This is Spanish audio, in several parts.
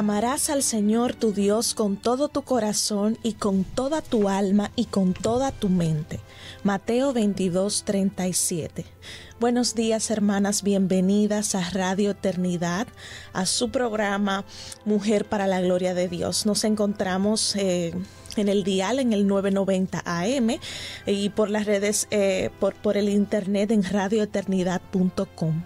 Amarás al Señor tu Dios con todo tu corazón y con toda tu alma y con toda tu mente. Mateo 22, 37. Buenos días hermanas, bienvenidas a Radio Eternidad, a su programa Mujer para la Gloria de Dios. Nos encontramos... Eh, en el dial en el 990 AM y por las redes, eh, por, por el internet en radioeternidad.com.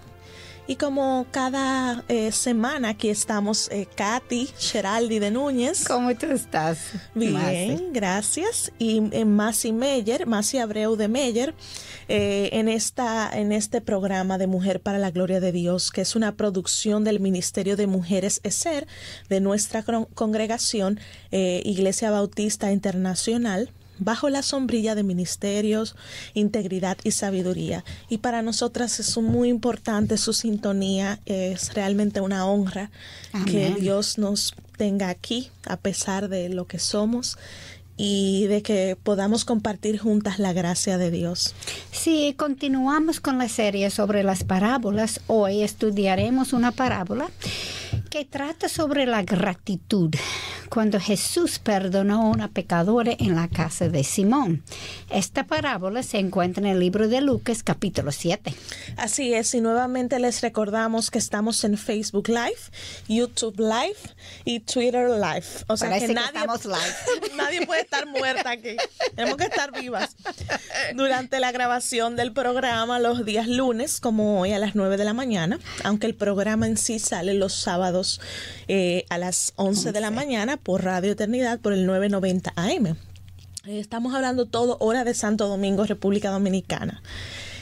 Y como cada eh, semana aquí estamos eh, Katy Geraldi de Núñez. ¿Cómo tú estás? Bien, gracias. Y en Masi Meyer, Masi Abreu de Meyer, eh, en, esta, en este programa de Mujer para la Gloria de Dios, que es una producción del Ministerio de Mujeres ESER de nuestra congregación Iglesia Bautista Internacional bajo la sombrilla de ministerios, integridad y sabiduría. Y para nosotras es muy importante su sintonía, es realmente una honra que Dios nos tenga aquí a pesar de lo que somos y de que podamos compartir juntas la gracia de Dios. Sí, continuamos con la serie sobre las parábolas. Hoy estudiaremos una parábola que trata sobre la gratitud cuando Jesús perdonó a una pecadora en la casa de Simón. Esta parábola se encuentra en el libro de Lucas capítulo 7. Así es, y nuevamente les recordamos que estamos en Facebook Live, YouTube Live y Twitter Live. O sea que, nadie, live. nadie puede estar muerta aquí. Tenemos que estar vivas. Durante la grabación del programa los días lunes, como hoy a las 9 de la mañana, aunque el programa en sí sale los sábados eh, a las 11 de la mañana por Radio Eternidad por el 990 AM. Eh, estamos hablando todo hora de Santo Domingo, República Dominicana.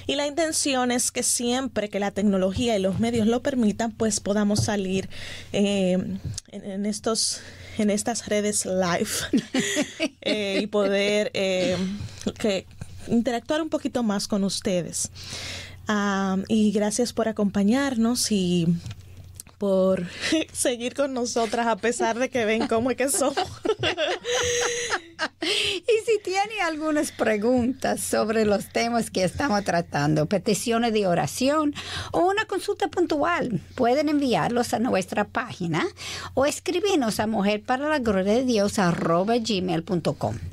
Y la intención es que siempre que la tecnología y los medios lo permitan, pues podamos salir eh, en, estos en estas redes live eh, y poder que interactuar un poquito más con ustedes. Ah, y gracias por acompañarnos y por seguir con nosotras a pesar de que ven cómo es que somos. y si tiene algunas preguntas sobre los temas que estamos tratando, peticiones de oración o una consulta puntual, pueden enviarlos a nuestra página o escribirnos a mujer para la gloria de Dios.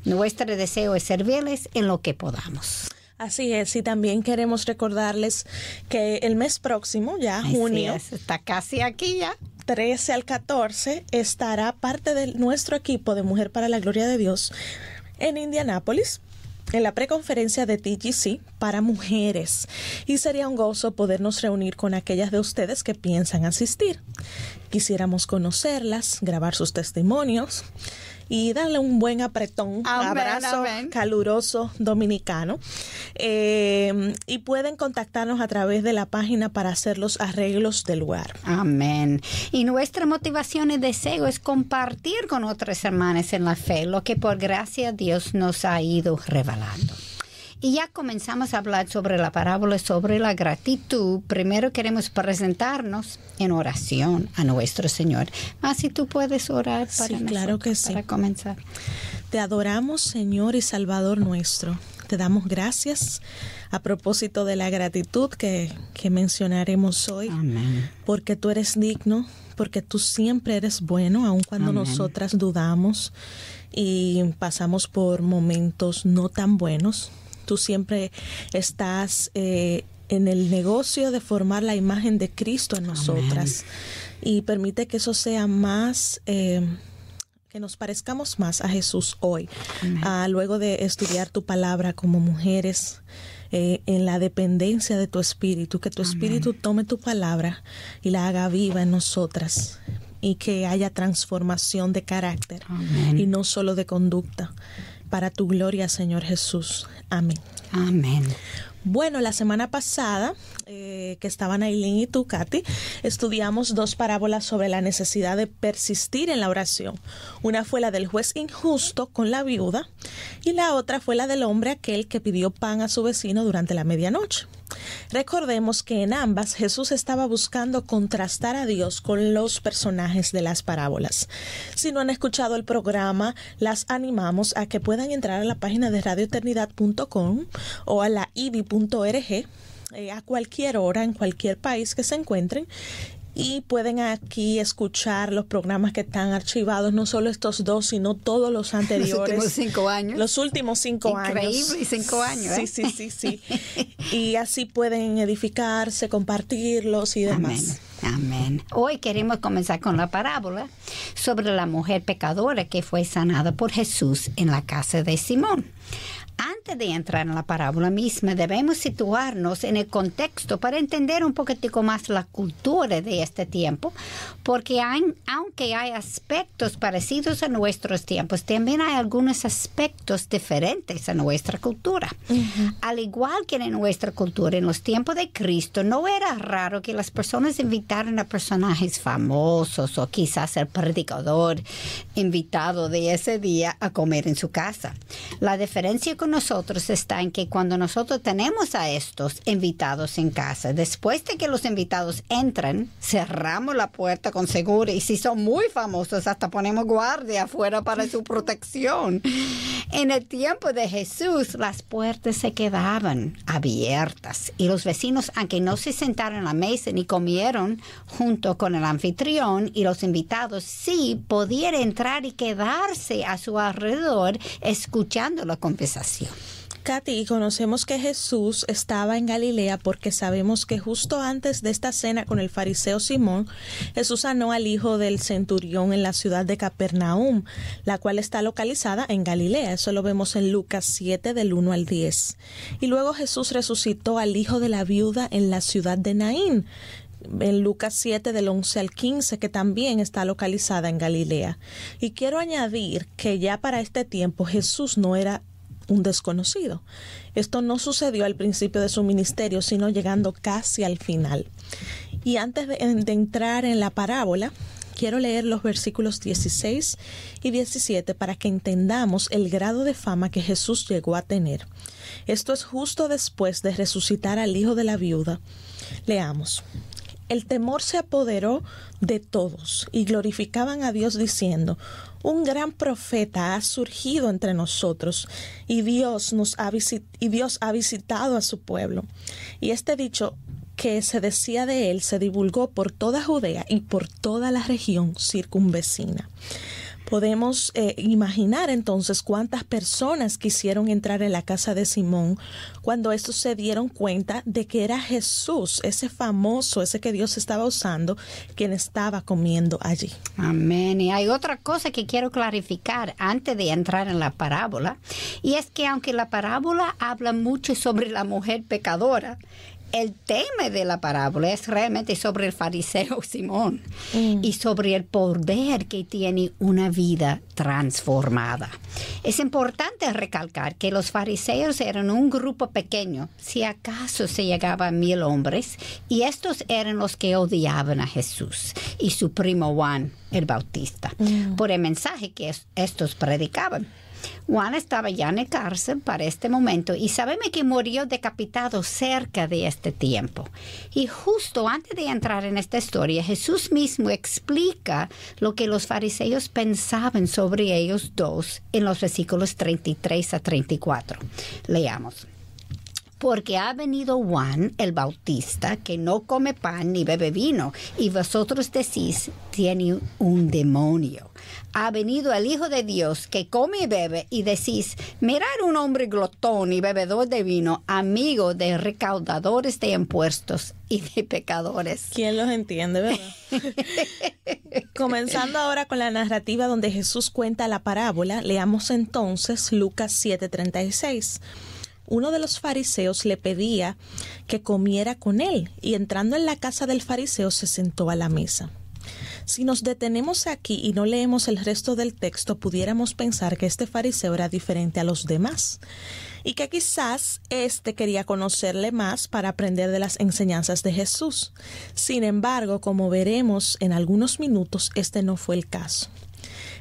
Nuestro deseo es servirles en lo que podamos. Así es, y también queremos recordarles que el mes próximo, ya junio, está casi aquí ya. 13 al 14 estará parte de nuestro equipo de Mujer para la Gloria de Dios en Indianápolis en la preconferencia de TGC para mujeres y sería un gozo podernos reunir con aquellas de ustedes que piensan asistir. Quisiéramos conocerlas, grabar sus testimonios y darle un buen apretón, abrazo caluroso dominicano. Eh, y pueden contactarnos a través de la página para hacer los arreglos del lugar. Amén. Y nuestra motivación y deseo es compartir con otras hermanas en la fe lo que por gracia Dios nos ha ido revelando. Y ya comenzamos a hablar sobre la parábola sobre la gratitud. Primero queremos presentarnos en oración a nuestro Señor. Más si tú puedes orar para sí, claro que sí. para comenzar. Te adoramos, Señor y Salvador nuestro. Te damos gracias a propósito de la gratitud que, que mencionaremos hoy. Amén. Porque tú eres digno, porque tú siempre eres bueno, aun cuando nosotras dudamos y pasamos por momentos no tan buenos tú siempre estás eh, en el negocio de formar la imagen de Cristo en nosotras. Y permite que eso sea más... Eh, que nos parezcamos más a Jesús hoy, ah, luego de estudiar tu palabra como mujeres, eh, en la dependencia de tu espíritu, que tu espíritu tome tu palabra y la haga viva en nosotras y que haya transformación de carácter y no solo de conducta para tu gloria, Señor Jesús. Amén. Amén. Bueno, la semana pasada, eh, que estaban Aileen y tú, Katy, estudiamos dos parábolas sobre la necesidad de persistir en la oración. Una fue la del juez injusto con la viuda y la otra fue la del hombre aquel que pidió pan a su vecino durante la medianoche. Recordemos que en ambas Jesús estaba buscando contrastar a Dios con los personajes de las parábolas. Si no han escuchado el programa, las animamos a que puedan entrar a la página de radioeternidad.com o a la ibi.org eh, a cualquier hora en cualquier país que se encuentren y pueden aquí escuchar los programas que están archivados, no solo estos dos, sino todos los anteriores. Los últimos cinco años. Los últimos cinco años. Increíble, cinco años. Sí, sí, sí, sí. y así pueden edificarse, compartirlos y demás. Amén. Hoy queremos comenzar con la parábola sobre la mujer pecadora que fue sanada por Jesús en la casa de Simón antes de entrar en la parábola misma, debemos situarnos en el contexto para entender un poquitico más la cultura de este tiempo, porque aunque hay aspectos parecidos a nuestros tiempos, también hay algunos aspectos diferentes a nuestra cultura. Al igual que en nuestra cultura, en los tiempos de Cristo, no era raro que las personas invitaran a personajes famosos o quizás el predicador invitado de ese día a comer en su casa. La diferencia con nosotros está en que cuando nosotros tenemos a estos invitados en casa, después de que los invitados entran, cerramos la puerta con seguro y si son muy famosos, hasta ponemos guardia afuera para su protección. En el tiempo de Jesús, las puertas se quedaban abiertas y los vecinos, aunque no se sentaron a la mesa ni comieron junto con el anfitrión y los invitados, sí podían entrar y quedarse a su alrededor escuchando la conversación. Katy, conocemos que Jesús estaba en Galilea porque sabemos que justo antes de esta cena con el fariseo Simón, Jesús sanó al hijo del centurión en la ciudad de Capernaum, la cual está localizada en Galilea. Eso lo vemos en Lucas 7 del 1 al 10. Y luego Jesús resucitó al hijo de la viuda en la ciudad de Naín en Lucas 7 del 11 al 15, que también está localizada en Galilea. Y quiero añadir que ya para este tiempo Jesús no era un desconocido. Esto no sucedió al principio de su ministerio, sino llegando casi al final. Y antes de, entrar en la parábola, quiero leer los versículos 16 y 17 para que entendamos el grado de fama que Jesús llegó a tener. Esto es justo después de resucitar al hijo de la viuda. Leamos. El temor se apoderó de todos y glorificaban a Dios diciendo, un gran profeta ha surgido entre nosotros y Dios, nos ha, y Dios ha visitado a su pueblo. Y este dicho que se decía de él se divulgó por toda Judea y por toda la región circunvecina. Podemos eh, imaginar entonces cuántas personas quisieron entrar en la casa de Simón cuando estos se dieron cuenta de que era Jesús, ese famoso, ese que Dios estaba usando, quien estaba comiendo allí. Amén. Y hay otra cosa que quiero clarificar antes de entrar en la parábola, y es que aunque la parábola habla mucho sobre la mujer pecadora, el tema de la parábola es realmente sobre el fariseo Simón mm. y sobre el poder que tiene una vida transformada. Es importante recalcar que los fariseos eran un grupo pequeño, si acaso se llegaba a mil hombres, y estos eran los que odiaban a Jesús y su primo Juan el Bautista mm. por el mensaje que estos predicaban. Juan estaba ya en la cárcel para este momento y sabemos que murió decapitado cerca de este tiempo. Y justo antes de entrar en esta historia, Jesús mismo explica lo que los fariseos pensaban sobre ellos dos en los versículos 33 a 34. Leamos porque ha venido Juan el Bautista, que no come pan ni bebe vino, y vosotros decís, tiene un demonio. Ha venido el Hijo de Dios, que come y bebe, y decís, mirad un hombre glotón y bebedor de vino, amigo de recaudadores de impuestos y de pecadores. ¿Quién los entiende, verdad? Comenzando ahora con la narrativa donde Jesús cuenta la parábola, leamos entonces Lucas 7:36 uno de los fariseos le pedía que comiera con él y entrando en la casa del fariseo se sentó a la mesa. Si nos detenemos aquí y no leemos el resto del texto, pudiéramos pensar que este fariseo era diferente a los demás y que quizás éste quería conocerle más para aprender de las enseñanzas de Jesús. Sin embargo, como veremos en algunos minutos, este no fue el caso.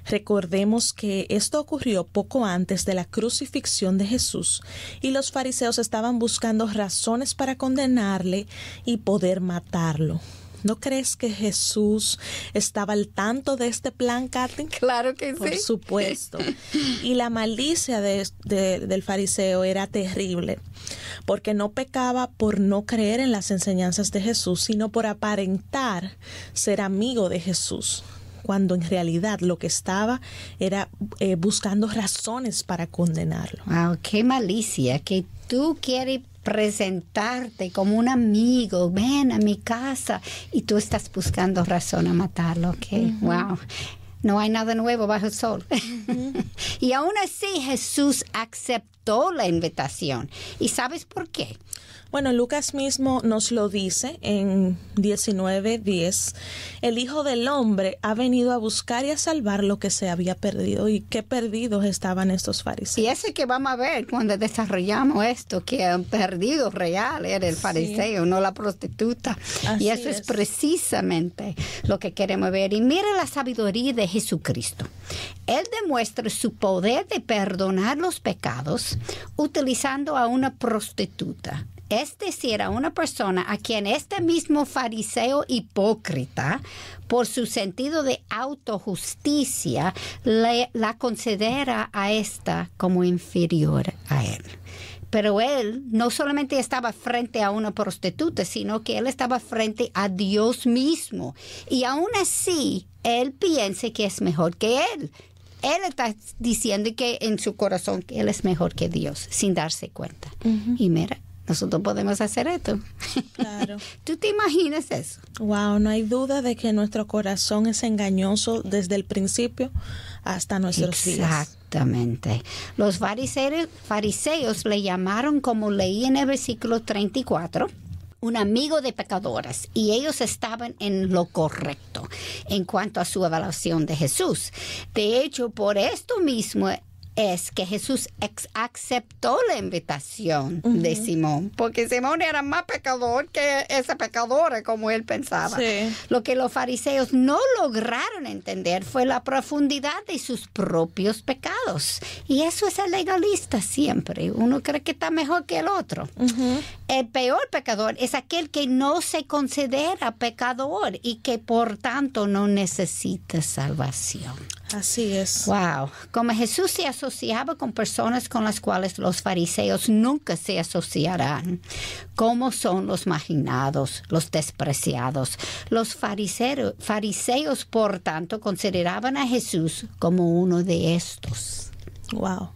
Recordemos que esto ocurrió poco antes de la crucifixión de Jesús y los fariseos estaban buscando razones para condenarle y poder matarlo. ¿No crees que Jesús estaba al tanto de este plan, Katy? Claro que sí. Por supuesto. Y la malicia del fariseo era terrible, porque no pecaba por no creer en las enseñanzas de Jesús, sino por aparentar ser amigo de Jesús cuando en realidad lo que estaba era eh, buscando razones para condenarlo. Wow, qué malicia, que tú quieres presentarte como un amigo, ven a mi casa y tú estás buscando razón a matarlo, ok, wow. No hay nada nuevo bajo el sol. y aún así Jesús aceptó la invitación. ¿Y sabes por qué? Bueno, Lucas mismo nos lo dice en 19:10. El Hijo del Hombre ha venido a buscar y a salvar lo que se había perdido. ¿Y qué perdidos estaban estos fariseos? Y ese que vamos a ver cuando desarrollamos esto, que han perdido real era el fariseo, no la prostituta. y eso es. es precisamente lo que queremos ver. Y mira la sabiduría de Jesucristo. Él demuestra su poder de perdonar los pecados utilizando a una prostituta es decir, a una persona a quien este mismo fariseo hipócrita, por su sentido de autojusticia, la considera a esta como inferior a él. Pero él no solamente estaba frente a una prostituta, sino que él estaba frente a Dios mismo. Y aún así, él piensa que es mejor que él. Él está diciendo que en su corazón que él es mejor que Dios, sin darse cuenta. Y mira, nosotros podemos hacer esto. Claro. ¿Tú te imaginas eso? Wow, no hay duda de que nuestro corazón es engañoso desde el principio hasta nuestros días. Exactamente. Los fariseos, fariseos le llamaron, como leí en el versículo 34, un amigo de pecadores y ellos estaban en lo correcto en cuanto a su evaluación de Jesús. De hecho, por esto mismo es que Jesús aceptó la invitación de Simón, porque Simón era más pecador que ese pecador, como él pensaba. Lo que los fariseos no lograron entender fue la profundidad de sus propios pecados. Y eso es el legalista siempre. Uno cree que está mejor que el otro. El peor pecador es aquel que no se considera pecador y que por tanto no necesita salvación. Así es. Wow. Como Jesús se asociaba con personas con las cuales los fariseos nunca se asociarán, como son los marginados, los despreciados. Los fariseos, fariseos, por tanto, consideraban a Jesús como uno de estos. Wow.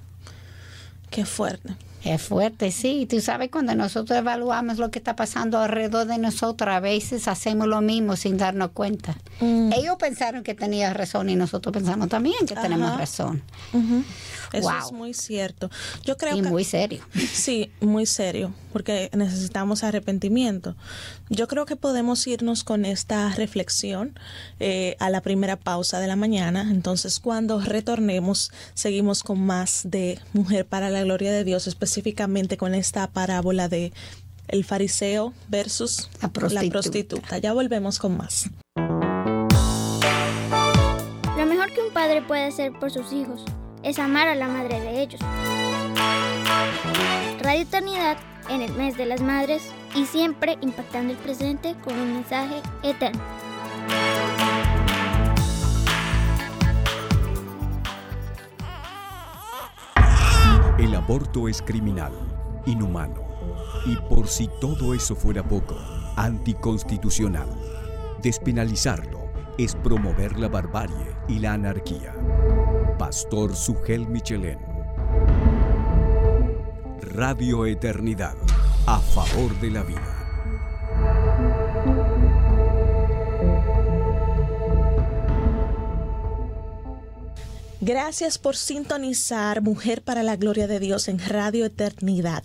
Qué fuerte. Es fuerte, sí. Tú sabes, cuando nosotros evaluamos lo que está pasando alrededor de nosotros, a veces hacemos lo mismo sin darnos cuenta. Mm. Ellos pensaron que tenían razón y nosotros pensamos también que tenemos razón. Eso es muy cierto. Yo creo y muy serio. Sí, muy serio, porque necesitamos arrepentimiento. Yo creo que podemos irnos con esta reflexión eh, a la primera pausa de la mañana. Entonces, cuando retornemos, seguimos con más de Mujer para la Gloria de Dios, específicamente con esta parábola de el fariseo versus la prostituta. la prostituta. Ya volvemos con más. Lo mejor que un padre puede hacer por sus hijos es amar a la madre de ellos. Radio Eternidad en el mes de las madres y siempre impactando el presente con un mensaje eterno. El aborto es criminal, inhumano y por si todo eso fuera poco, anticonstitucional. Despenalizarlo es promover la barbarie y la anarquía. Pastor Sugel Michelén. Radio Eternidad, a favor de la vida. Gracias por sintonizar Mujer para la Gloria de Dios en Radio Eternidad.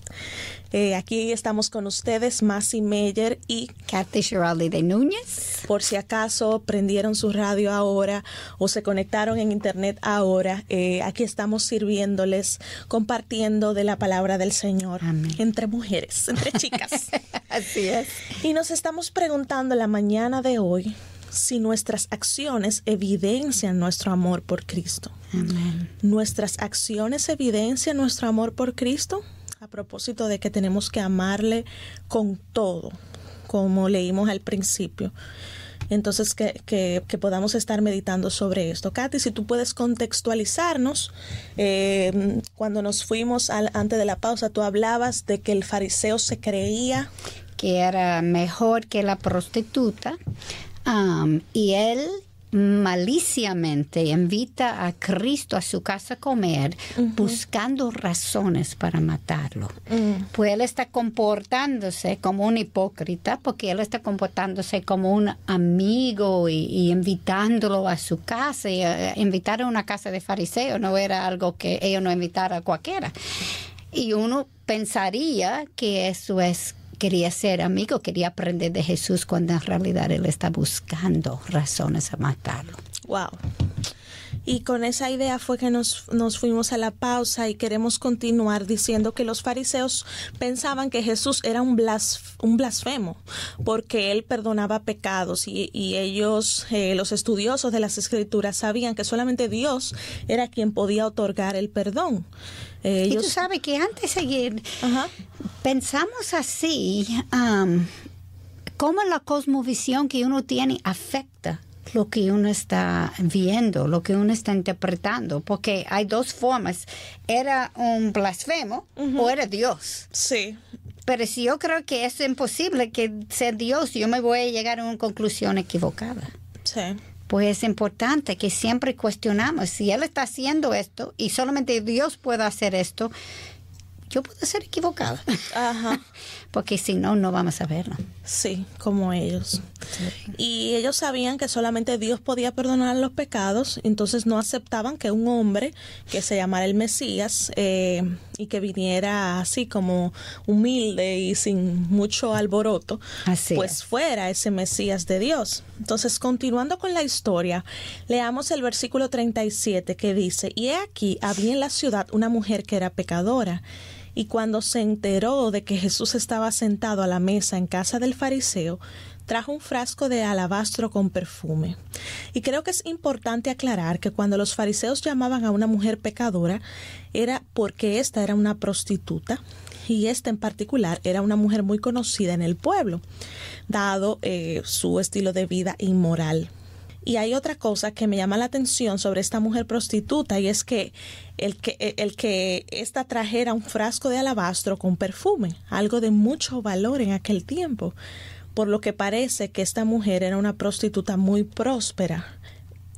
Eh, aquí estamos con ustedes, Masi Meyer y Kathy Giraldi de Núñez. Por si acaso prendieron su radio ahora o se conectaron en internet ahora, eh, aquí estamos sirviéndoles, compartiendo de la palabra del Señor entre mujeres, entre chicas. Así es. Y nos estamos preguntando la mañana de hoy si nuestras acciones evidencian nuestro amor por Cristo. Amén. Nuestras acciones evidencian nuestro amor por Cristo a propósito de que tenemos que amarle con todo, como leímos al principio. Entonces, que, que, que, podamos estar meditando sobre esto. Katy, si tú puedes contextualizarnos, eh, cuando nos fuimos al, antes de la pausa, tú hablabas de que el fariseo se creía que era mejor que la prostituta um, y él maliciamente invita a Cristo a su casa a comer uh -huh. buscando razones para matarlo. Uh -huh. Pues él está comportándose como un hipócrita porque él está comportándose como un amigo y, y invitándolo a su casa. Y, uh, invitar a una casa de fariseo no era algo que ellos no invitaran a cualquiera. Y uno pensaría que eso es quería ser amigo, quería aprender de Jesús cuando en realidad él está buscando razones a matarlo. Wow. Y con esa idea fue que nos, nos, fuimos a la pausa y queremos continuar diciendo que los fariseos pensaban que Jesús era un, un blasfemo porque él perdonaba pecados y, y ellos, eh, los estudiosos de las escrituras, sabían que solamente Dios era quien podía otorgar el perdón. Eh. Y tú sabes que antes de seguir, pensamos así, um, cómo la cosmovisión que uno tiene afecta lo que uno está viendo, lo que uno está interpretando, porque hay dos formas, era un blasfemo uh -huh. o era Dios. Sí. Pero si yo creo que es imposible que sea Dios, yo me voy a llegar a una conclusión equivocada. Sí pues es importante que siempre cuestionamos si Él está haciendo esto y solamente Dios puede hacer esto, yo puedo ser equivocada. Ajá. Porque si no, no vamos a verlo. Sí, como ellos. Sí. Y ellos sabían que solamente Dios podía perdonar los pecados, entonces no aceptaban que un hombre que se llamara el Mesías eh, y que viniera así como humilde y sin mucho alboroto, así pues es. fuera ese Mesías de Dios. Entonces, continuando con la historia, leamos el versículo 37 que dice, y he aquí, había en la ciudad una mujer que era pecadora. Y cuando se enteró de que Jesús estaba sentado a la mesa en casa del fariseo, trajo un frasco de alabastro con perfume. Y creo que es importante aclarar que cuando los fariseos llamaban a una mujer pecadora, era porque esta era una prostituta y esta en particular era una mujer muy conocida en el pueblo, dado eh, su estilo de vida inmoral. Y hay otra cosa que me llama la atención sobre esta mujer prostituta y es que el que, el que esta trajera un frasco de alabastro con perfume, algo de mucho valor en aquel tiempo, por lo que parece que esta mujer era una prostituta muy próspera.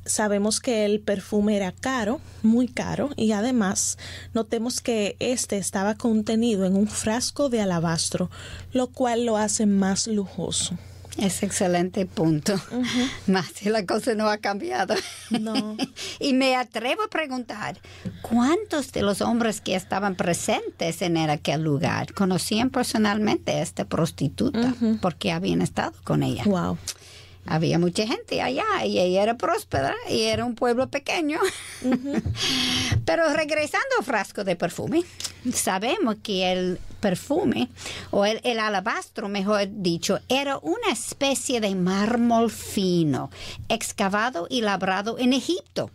Sabemos que el perfume era caro, muy caro, y además notemos que este estaba contenido en un frasco de alabastro, lo cual lo hace más lujoso. Es excelente punto. Uh -huh. Más si la cosa no ha cambiado. No. y me atrevo a preguntar, ¿cuántos de los hombres que estaban presentes en aquel lugar conocían personalmente a esta prostituta uh -huh. porque habían estado con ella? Wow. Había mucha gente allá y ella era próspera y era un pueblo pequeño. Uh -huh. Pero regresando al frasco de perfume, sabemos que el perfume, o el, el, alabastro, mejor dicho, era una especie de mármol fino, excavado y labrado en Egipto.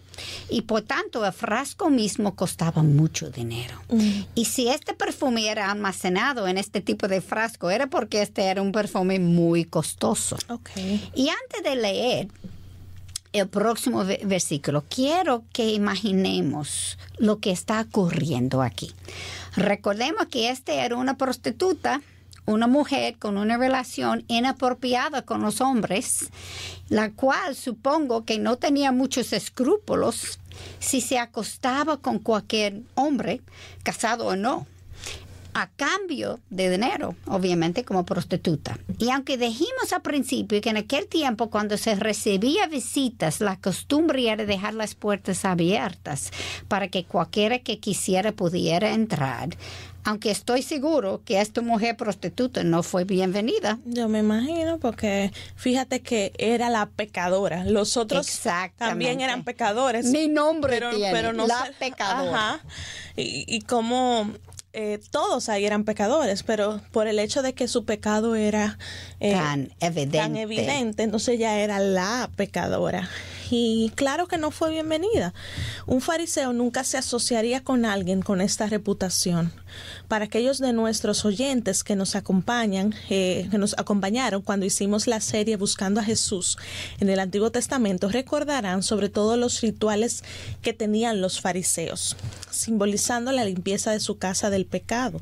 Y por tanto, el frasco mismo costaba mucho dinero. Mm. Y si este perfume era almacenado en este tipo de frasco, era porque este era un perfume muy costoso. Okay. Y antes de leer el próximo versículo, quiero que imaginemos lo que está ocurriendo aquí. Recordemos que este era una prostituta, una mujer con una relación inapropiada con los hombres, la cual supongo que no tenía muchos escrúpulos si se acostaba con cualquier hombre, casado o no. A cambio de dinero, obviamente como prostituta. Y aunque dijimos al principio que en aquel tiempo cuando se recibía visitas, la costumbre era dejar las puertas abiertas para que cualquiera que quisiera pudiera entrar, aunque estoy seguro que esta mujer prostituta no fue bienvenida. Yo me imagino, porque fíjate que era la pecadora. Los otros también eran pecadores. Mi nombre pero, tiene, no la pecadora. Ajá. Y, y como eh, todos ahí eran pecadores, pero por el hecho de que su pecado era eh, tan, evidente. tan evidente, entonces ya era la pecadora. Y claro que no fue bienvenida. Un fariseo nunca se asociaría con alguien con esta reputación. Para aquellos de nuestros oyentes que nos acompañan, eh, que nos acompañaron cuando hicimos la serie Buscando a Jesús en el Antiguo Testamento, recordarán sobre todo los rituales que tenían los fariseos, simbolizando la limpieza de su casa del pecado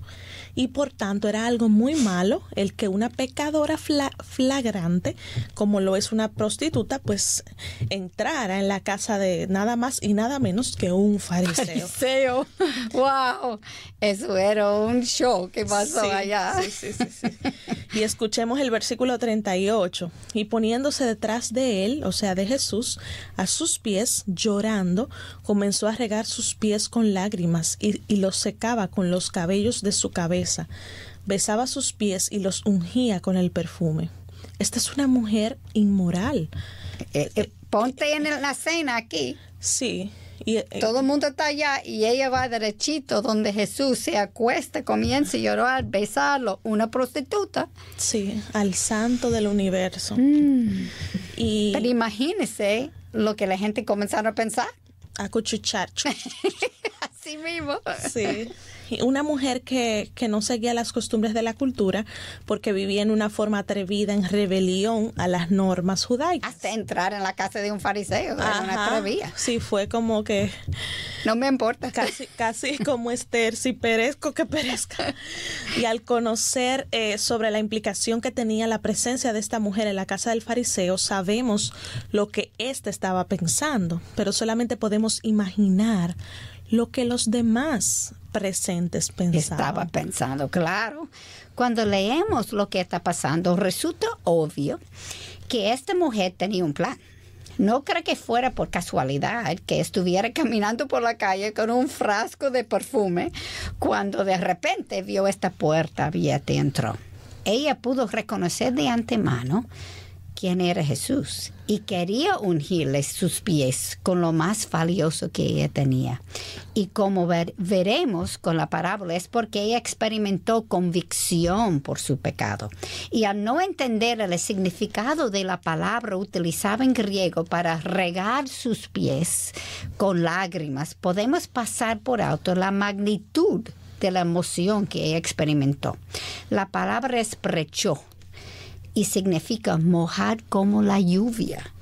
y por tanto era algo muy malo el que una pecadora flagrante, como lo es una prostituta, pues entrara en la casa de nada más y nada menos que un fariseo. Fariseo, wow, eso era un show que pasó allá. Sí, sí, sí, sí. Y escuchemos el versículo 38. Y poniéndose detrás de él, o sea, de Jesús, a sus pies, llorando, comenzó a regar sus pies con lágrimas y, y los secaba con los cabellos de su cabeza besaba sus pies y los ungía con el perfume. Esta es una mujer inmoral. Eh, eh, ponte en la cena aquí. Sí. Y, eh, Todo el mundo está allá y ella va derechito donde Jesús se acuesta, comienza a llorar, besarlo, una prostituta. Sí, al santo del universo. Mm. Y, Pero imagínese lo que la gente comenzaron a pensar. A cuchuchar. Así mismo. Sí una mujer que, que no seguía las costumbres de la cultura porque vivía en una forma atrevida, en rebelión a las normas judaicas. Hasta entrar en la casa de un fariseo, era una atrevida. Sí, fue como que... No me importa. Casi, casi como Esther, si perezco, que perezca. Y al conocer eh, sobre la implicación que tenía la presencia de esta mujer en la casa del fariseo, sabemos lo que éste estaba pensando, pero solamente podemos imaginar lo que los demás presentes pensaban. Estaba pensando, claro. Cuando leemos lo que está pasando, resulta obvio que esta mujer tenía un plan. No creo que fuera por casualidad que estuviera caminando por la calle con un frasco de perfume cuando de repente vio esta puerta abierta y entró. Ella pudo reconocer de antemano quién era Jesús y quería ungirle sus pies con lo más valioso que ella tenía. Y como veremos con la parábola es porque ella experimentó convicción por su pecado. Y al no entender el significado de la palabra utilizada en griego para regar sus pies con lágrimas, podemos pasar por alto la magnitud de la emoción que ella experimentó. La palabra es prechó y significa mojar como la lluvia.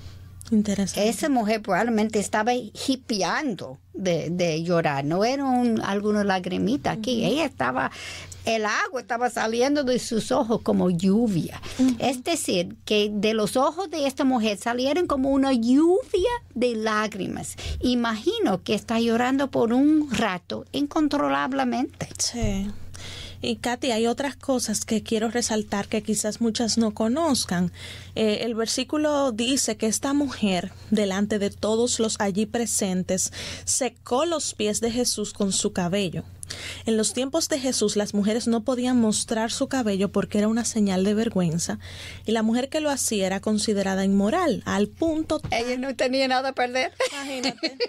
Interesante. Esa mujer probablemente estaba hipeando de, llorar, no era un, alguna lagrimita aquí, ella estaba, el agua estaba saliendo de sus ojos como lluvia. Es decir, que de los ojos de esta mujer salieron como una lluvia de lágrimas. Imagino que está llorando por un rato incontrolablemente. Sí. Y Katy, hay otras cosas que quiero resaltar que quizás muchas no conozcan. Eh, el versículo dice que esta mujer, delante de todos los allí presentes, secó los pies de Jesús con su cabello. En los tiempos de Jesús las mujeres no podían mostrar su cabello porque era una señal de vergüenza y la mujer que lo hacía era considerada inmoral al punto ella no tenía nada a perder. Imagínate.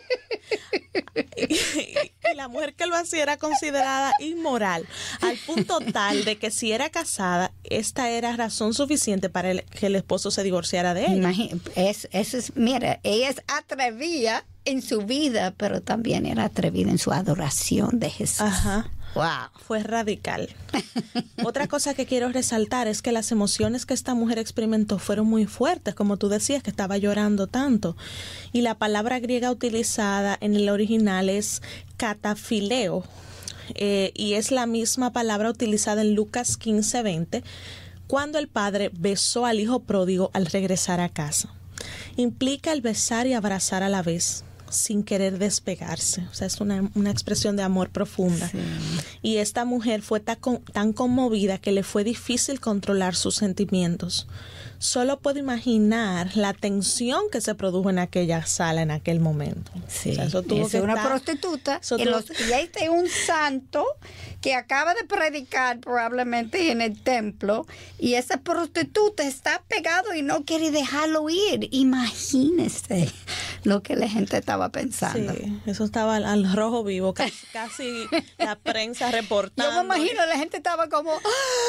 Y, la mujer que lo hacía era considerada inmoral al punto tal de que si era casada esta era razón suficiente para que el esposo se divorciara de ella. Es, eso es mira ella es atrevida en su vida, pero también era atrevida en su adoración de Jesús. Ajá. Wow. Fue radical. Otra cosa que quiero resaltar es que las emociones que esta mujer experimentó fueron muy fuertes, como tú decías, que estaba llorando tanto. Y la palabra griega utilizada en el original es catafileo, eh, y es la misma palabra utilizada en Lucas 15, 20, cuando el padre besó al hijo pródigo al regresar a casa. Implica el besar y abrazar a la vez sin querer despegarse. O sea, es una, una expresión de amor profunda. Y esta mujer fue tan, tan conmovida que le fue difícil controlar sus sentimientos solo puedo imaginar la tensión que se produjo en aquella sala en aquel momento. Sí, eso tuvo es una prostituta en los pies de un santo que acaba de predicar probablemente en el templo y esa prostituta está pegado y no quiere dejarlo ir. Imagínese lo que la gente estaba pensando. Sí, eso estaba al, rojo vivo, casi, la prensa reportando. Yo me imagino la gente estaba como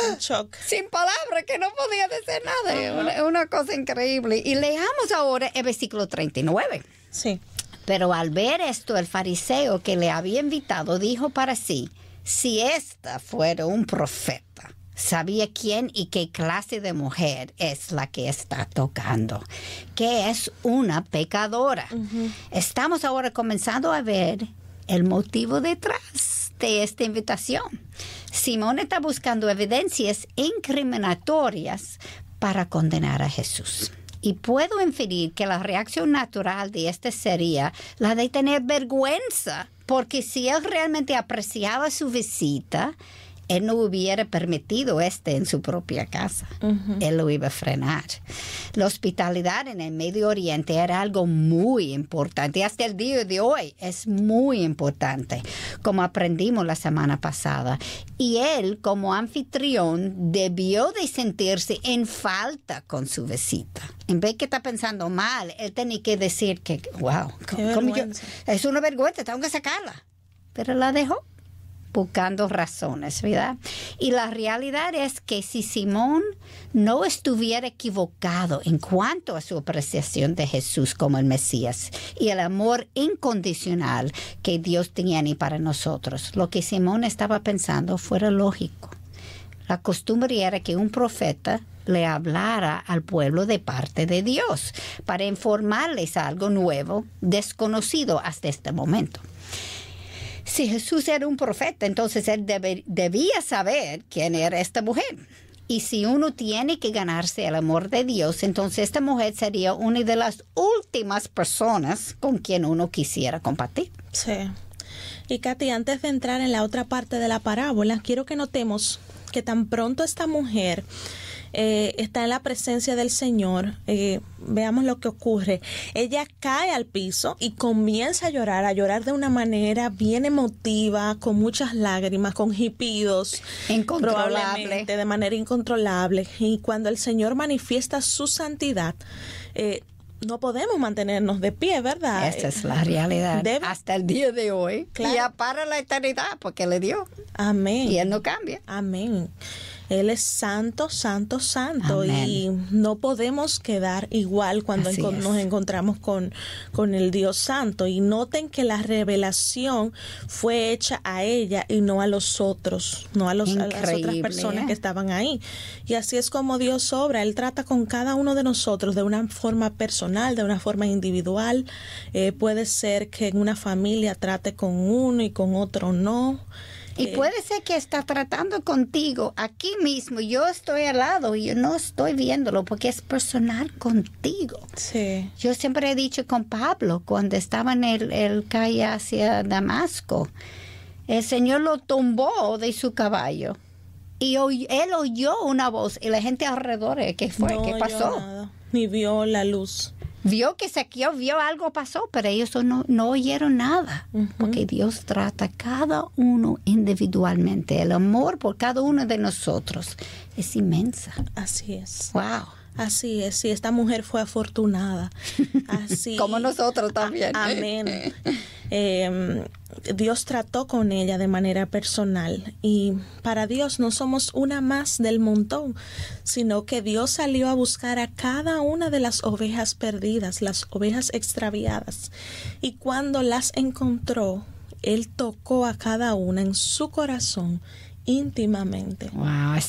en shock. sin palabras, que no podía decir nada una, cosa increíble. Y leamos ahora el versículo 39. Sí. Pero al ver esto, el fariseo que le había invitado dijo para sí, si esta fuera un profeta, sabía quién y qué clase de mujer es la que está tocando, que es una pecadora. Estamos ahora comenzando a ver el motivo detrás de esta invitación. Simón está buscando evidencias incriminatorias para condenar a Jesús. Y puedo inferir que la reacción natural de este sería la de tener vergüenza, porque si él realmente apreciaba su visita, él no hubiera permitido este en su propia casa. Él lo iba a frenar. La hospitalidad en el Medio Oriente era algo muy importante. Hasta el día de hoy es muy importante, como aprendimos la semana pasada. Y él, como anfitrión, debió de sentirse en falta con su visita. En vez que está pensando mal, él tenía que decir que, wow, es una vergüenza, tengo que sacarla. Pero la dejó buscando razones, ¿verdad? Y la realidad es que si Simón no estuviera equivocado en cuanto a su apreciación de Jesús como el Mesías y el amor incondicional que Dios tenía ni para nosotros, lo que Simón estaba pensando fuera lógico. La costumbre era que un profeta le hablara al pueblo de parte de Dios para informarles algo nuevo, desconocido hasta este momento si Jesús era un profeta, entonces él debía saber quién era esta mujer. Y si uno tiene que ganarse el amor de Dios, entonces esta mujer sería una de las últimas personas con quien uno quisiera compartir. Sí. Y Katy, antes de entrar en la otra parte de la parábola, quiero que notemos que tan pronto esta mujer eh, está en la presencia del Señor, eh, veamos lo que ocurre. Ella cae al piso y comienza a llorar, a llorar de una manera bien emotiva, con muchas lágrimas, con hipidos. Probablemente de manera incontrolable. Y cuando el Señor manifiesta su santidad, eh, no podemos mantenernos de pie, ¿verdad? Esa es la realidad. Hasta el día de hoy. Y ya para la eternidad, porque le dio. Amén. Y Él no cambia. Amén. Él es santo, santo, santo y no podemos quedar igual cuando nos encontramos con, con el Dios santo. Y noten que la revelación fue hecha a ella y no a los otros, no a, los, las otras personas ¿eh? que estaban ahí. Y así es como Dios obra. Él trata con cada uno de nosotros de una forma personal, de una forma individual. Eh, puede ser que en una familia trate con uno y con otro no. Y puede ser que está tratando contigo aquí mismo. Yo estoy al lado y yo no estoy viéndolo porque es personal contigo. Sí. Yo siempre he dicho con Pablo cuando estaba en el, el calle hacia Damasco, el Señor lo tumbó de su caballo. Y él oyó una voz y la gente alrededor, ¿qué fue? ¿Qué pasó? ni vio la luz vio que se vio algo pasó, pero ellos no, no oyeron nada, porque Dios trata a cada uno individualmente. El amor por cada uno de nosotros es inmensa. Así es. Wow. Así es, sí, esta mujer fue afortunada. Así. Como nosotros también. amén. Em, Dios trató con ella de manera personal y para Dios no somos una más del montón, sino que Dios salió a buscar a cada una de las ovejas perdidas, las ovejas extraviadas. Y cuando las encontró, Él tocó a cada una en su corazón íntimamente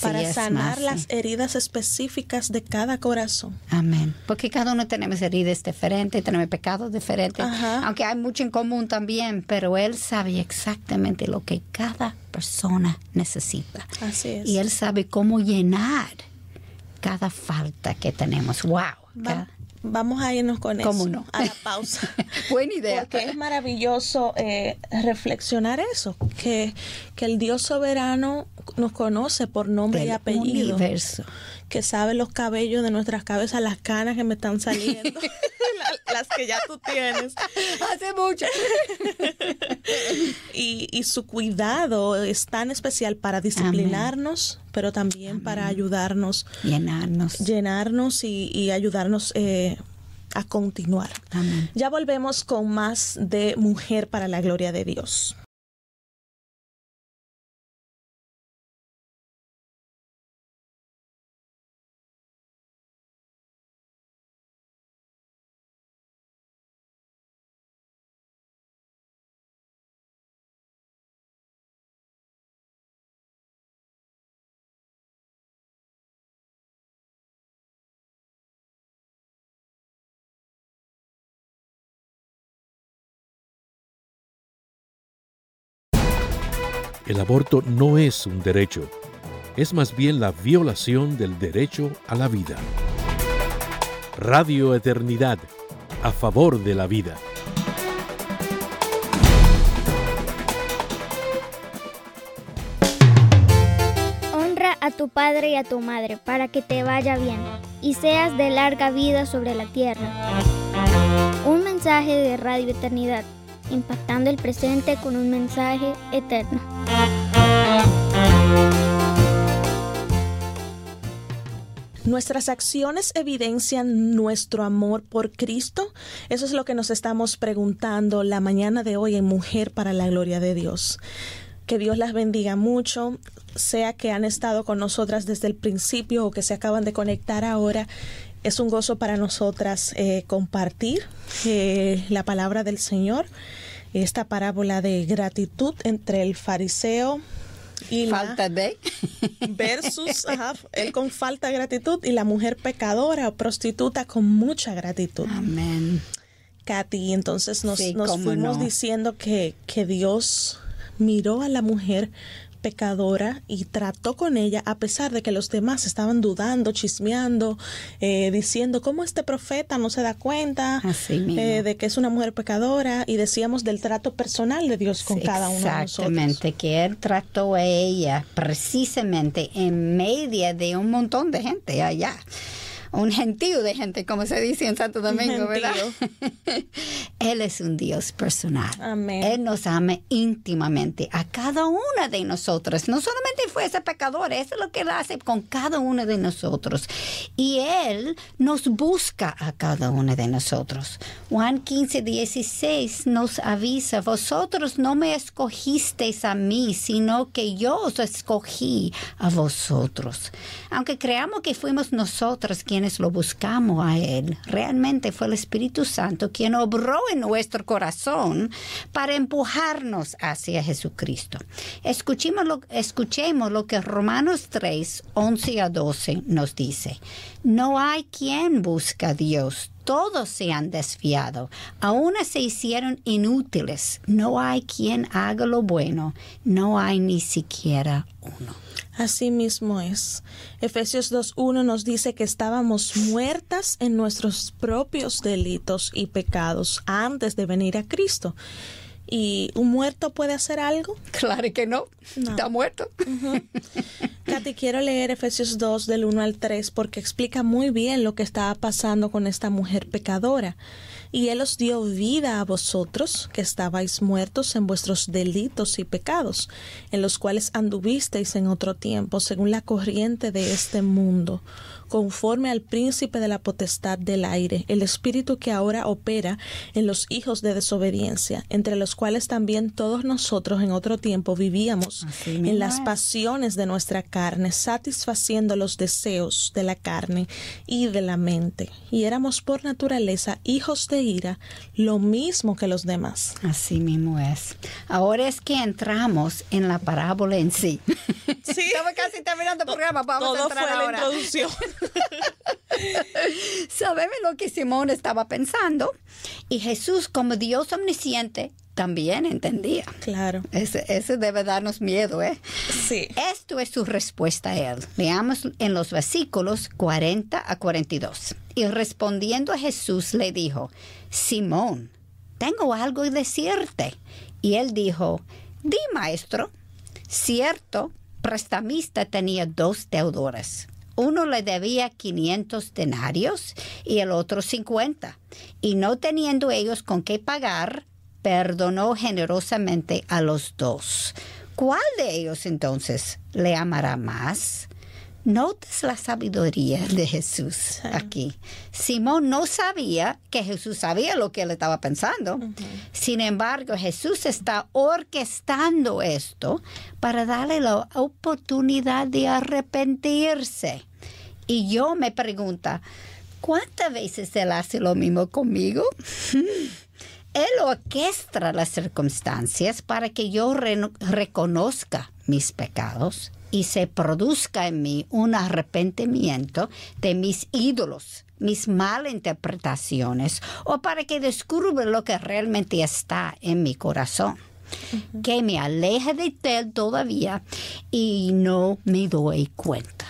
para sanar las heridas específicas de cada corazón. Amén. Porque cada uno tenemos heridas diferentes, tenemos pecados diferentes, aunque hay mucho en común también, pero Él sabe exactamente lo que cada persona necesita. Así es. Y Él sabe cómo llenar cada falta que tenemos. ¡Wow! Vamos a irnos con eso. ¿Cómo no? A la pausa. Buena idea. Porque es maravilloso eh, reflexionar eso, que, que el Dios soberano nos conoce por nombre y apellido. universo. Que sabe los cabellos de nuestras cabezas, las canas que me están saliendo, la- las que ya tú tienes. Hace mucho. Y, y su cuidado es tan especial para disciplinarnos, pero también para ayudarnos, Llenarnos. llenarnos y, y ayudarnos eh, a continuar. Amén. Ya volvemos con más de Mujer para la Gloria de Dios. El aborto no es un derecho, es más bien la violación del derecho a la vida. Radio Eternidad, a favor de la vida. Honra a tu padre y a tu madre para que te vaya bien y seas de larga vida sobre la tierra. Un mensaje de Radio Eternidad, impactando el presente con un mensaje eterno. Nuestras acciones evidencian nuestro amor por Cristo. Eso es lo que nos estamos preguntando la mañana de hoy en Mujer para la Gloria de Dios. Que Dios las bendiga mucho, sea que han estado con nosotras desde el principio o que se acaban de conectar ahora. Es un gozo para nosotras eh, compartir eh, la palabra del Señor, esta parábola de gratitud entre el fariseo y la Falta de. versus ajá, él con falta de gratitud y la mujer pecadora o prostituta con mucha gratitud. Amén. Katy, entonces nos, Sí, nos cómo fuimos no. diciendo que, que Dios miró a la mujer pecadora y trató con ella a pesar de que los demás estaban dudando, chismeando, eh, diciendo cómo este profeta no se da cuenta eh, de que es una mujer pecadora y decíamos del trato personal de Dios con cada uno de nosotros. Exactamente, que él trató a ella precisamente en medio de un montón de gente allá. Un gentío de gente, como se dice en Santo Domingo, ¿verdad? él es un Dios personal. Amén. Él nos ama íntimamente a cada una de nosotros. No solamente fue ese pecador, eso es lo que él hace con cada uno de nosotros. Y él nos busca a cada uno de nosotros. Juan 15, 16 nos avisa, vosotros no me escogisteis a mí, sino que yo os escogí a vosotros. Aunque creamos que fuimos nosotros quienes lo buscamos a él, realmente fue el Espíritu Santo quien obró nuestro corazón para empujarnos hacia Jesucristo. Escuchemos lo, escuchemos lo que Romanos 3, 11 a 12 nos dice. No hay quien busca a Dios. Todos se han desviado, aún se hicieron inútiles. No hay quien haga lo bueno, no hay ni siquiera uno. Así mismo es. Efesios 2.1 nos dice que estábamos muertas en nuestros propios delitos y pecados antes de venir a Cristo. ¿Y un muerto puede hacer algo? Claro que no, No. está muerto. Katy, quiero leer Efesios 2 del 1 al 3 porque explica muy bien lo que estaba pasando con esta mujer pecadora. Y Él os dio vida a vosotros, que estabais muertos en vuestros delitos y pecados, en los cuales anduvisteis en otro tiempo, según la corriente de este mundo, conforme al príncipe de la potestad del aire, el espíritu que ahora opera en los hijos de desobediencia, entre los cuales también todos nosotros en otro tiempo vivíamos en las es. pasiones de nuestra carne, satisfaciendo los deseos de la carne y de la mente. Y éramos por naturaleza hijos de ira, lo mismo que los demás. Así mismo es. Ahora es que entramos en la parábola en sí. Sí. Estamos casi terminando el programa. Vamos a Todo entrar fue la introducción. Sabemos lo que Simón estaba pensando. Y Jesús, como Dios omnisciente, también entendía. Claro. Ese, ese debe darnos miedo, ¿eh? Sí. Esto es su respuesta a él. Leamos en los versículos 40 a 42. Y respondiendo a Jesús le dijo, Simón, tengo algo que decirte. Y él dijo, di maestro. Cierto, prestamista tenía dos deudores. Uno le debía 500 denarios y el otro 50. Y no teniendo ellos con qué pagar, perdonó generosamente a los dos. ¿Cuál de ellos entonces le amará más? Notes la sabiduría de Jesús aquí. Simón no sabía que Jesús sabía lo que él estaba pensando. Sin embargo, Jesús está orquestando esto para darle la oportunidad de arrepentirse. Y yo me pregunto, ¿cuántas veces él hace lo mismo conmigo? Él orquestra las circunstancias para que yo reconozca mis pecados y se produzca en mí un arrepentimiento de mis ídolos, mis malinterpretaciones, o para que descubra lo que realmente está en mi corazón. Que me aleje de él todavía y no me doy cuenta.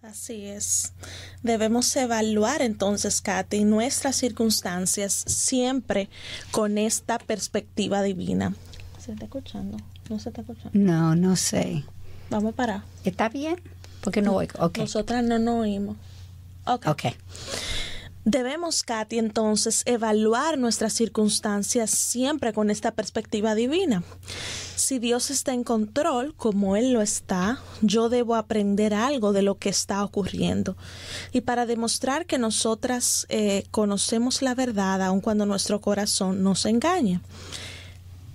Así es. Debemos evaluar entonces, Katy, nuestras circunstancias siempre con esta perspectiva divina. ¿Se está escuchando? ¿No se está escuchando? No, no sé. Vamos a parar. ¿Está bien? Porque no oigo. Okay. Nosotras no nos oímos. Ok. okay. Debemos, Katy, entonces evaluar nuestras circunstancias siempre con esta perspectiva divina. Si Dios está en control, como Él lo está, yo debo aprender algo de lo que está ocurriendo. Y para demostrar que nosotras eh, conocemos la verdad, aun cuando nuestro corazón nos engaña.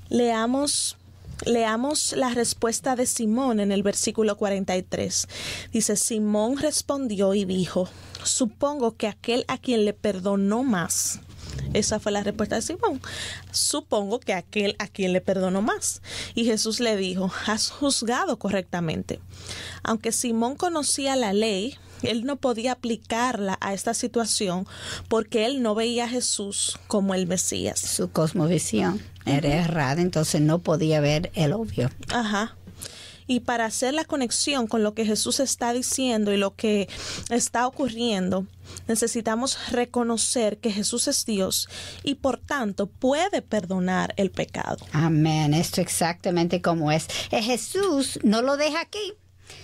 Leamos Leamos la respuesta de Simón en el versículo 43. Dice, Simón respondió y dijo, supongo que aquel a quien le perdonó más. Esa fue la respuesta de Simón. Supongo que aquel a quien le perdonó más. Y Jesús le dijo, has juzgado correctamente. Aunque Simón conocía la ley, él no podía aplicarla a esta situación porque él no veía a Jesús como el Mesías. Su cosmovisión era errada, entonces no podía ver el obvio. Ajá y para hacer la conexión con lo que Jesús está diciendo y lo que está ocurriendo, necesitamos reconocer que Jesús es Dios y por tanto puede perdonar el pecado. Amén, esto exactamente como es. Eh, Jesús no lo deja aquí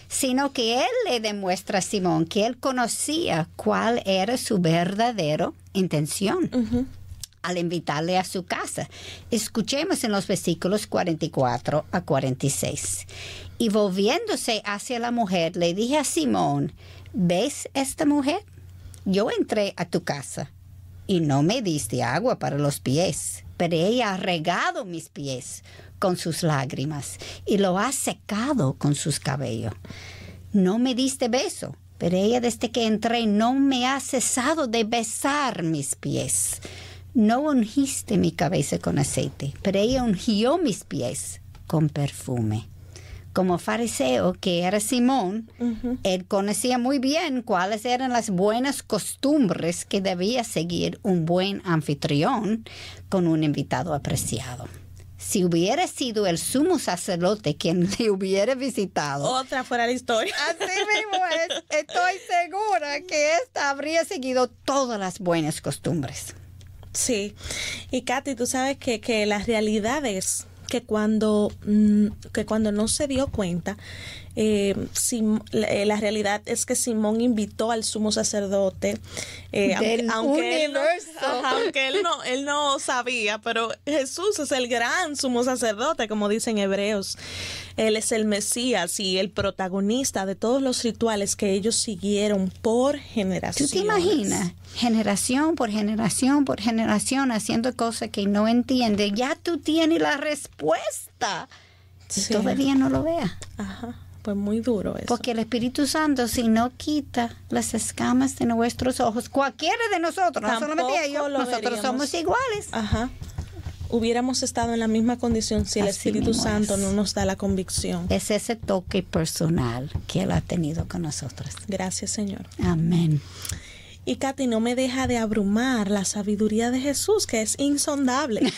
sino que él le demuestra a Simón que él conocía cuál era su verdadera intención. Al invitarle a su casa. Escuchemos en los versículos 44 a 46. Y volviéndose hacia la mujer, le dije a Simón, ¿ves esta mujer? Yo entré a tu casa y no me diste agua para los pies, pero ella ha regado mis pies con sus lágrimas y lo ha secado con sus cabellos. No me diste beso, pero ella desde que entré no me ha cesado de besar mis pies. No ungiste mi cabeza con aceite, pero ella ungió mis pies con perfume. Como fariseo que era Simón, él conocía muy bien cuáles eran las buenas costumbres que debía seguir un buen anfitrión con un invitado apreciado si hubiera sido el sumo sacerdote quien le hubiera visitado. Otra fuera la historia. Así mismo es. Estoy segura que ésta habría seguido todas las buenas costumbres. Sí. Y Katy, tú sabes que, que la realidad es que cuando, mm, que cuando no se dio cuenta, eh, eh, la, realidad es que Simón invitó al sumo sacerdote, eh, aunque, él no, aunque él, no, él no sabía, pero Jesús es el gran sumo sacerdote, como dicen hebreos. Él es el Mesías y el protagonista de todos los rituales que ellos siguieron por generaciones. ¿Tú te imaginas? Generación por generación por generación haciendo cosas que no entiende. Ya tú tienes la respuesta. Todavía no lo vea. Ajá pues muy duro eso. Porque el Espíritu Santo, si no quita las escamas de nuestros ojos, cualquiera de nosotros, no solamente ellos, nosotros somos iguales. Ajá. Hubiéramos estado en la misma condición si el Espíritu Santo no nos da la convicción. Es ese toque personal que Él ha tenido con nosotros. Gracias, Señor. Amén. Y Katy, no me deja de abrumar la sabiduría de Jesús, que es insondable.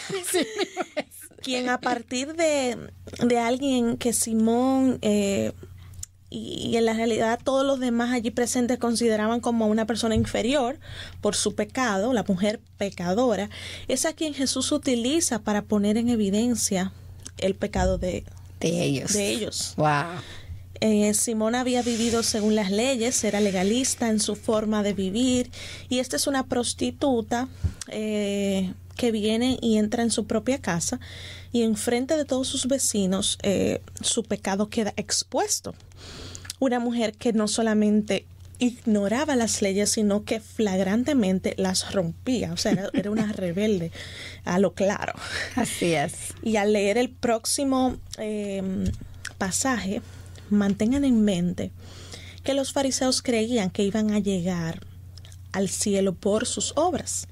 quien a partir de, de alguien que Simón eh, y, en la realidad todos los demás allí presentes consideraban como una persona inferior por su pecado, la mujer pecadora, es a quien Jesús utiliza para poner en evidencia el pecado de, de ellos. De ellos. Wow. Eh, Simón había vivido según las leyes, era legalista en su forma de vivir y esta es una prostituta eh, que viene y entra en su propia casa y enfrente de todos sus vecinos eh, su pecado queda expuesto. Una mujer que no solamente ignoraba las leyes, sino que flagrantemente las rompía. O sea, era, una rebelde a lo claro. Así es. Y al leer el próximo pasaje, mantengan en mente que los fariseos creían que iban a llegar al cielo por sus obras.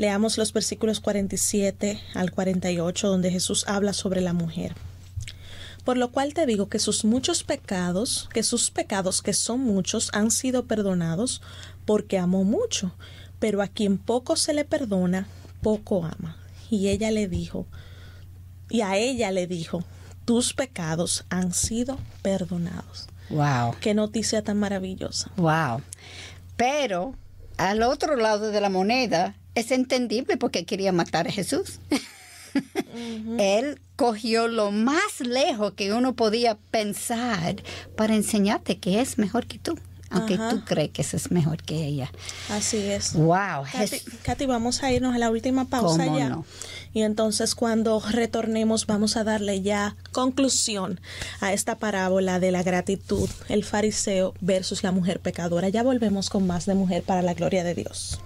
Leamos los versículos 47 al 48 donde Jesús habla sobre la mujer. Por lo cual te digo que sus muchos pecados, que sus pecados que son muchos han sido perdonados porque amó mucho, pero a quien poco se le perdona, poco ama. Y ella le dijo, y a ella le dijo, tus pecados han sido perdonados. Wow. Qué noticia tan maravillosa. Wow. Pero al otro lado de la moneda es entendible porque quería matar a Jesús. Él cogió lo más lejos que uno podía pensar para enseñarte que es mejor que tú aunque tú crees que eso es mejor que ella. Así es. Wow. Katy, vamos a irnos a la última pausa ya. Y entonces cuando retornemos vamos a darle ya conclusión a esta parábola de la gratitud, el fariseo versus la mujer pecadora. Ya volvemos con más de mujer para la gloria de. Dios.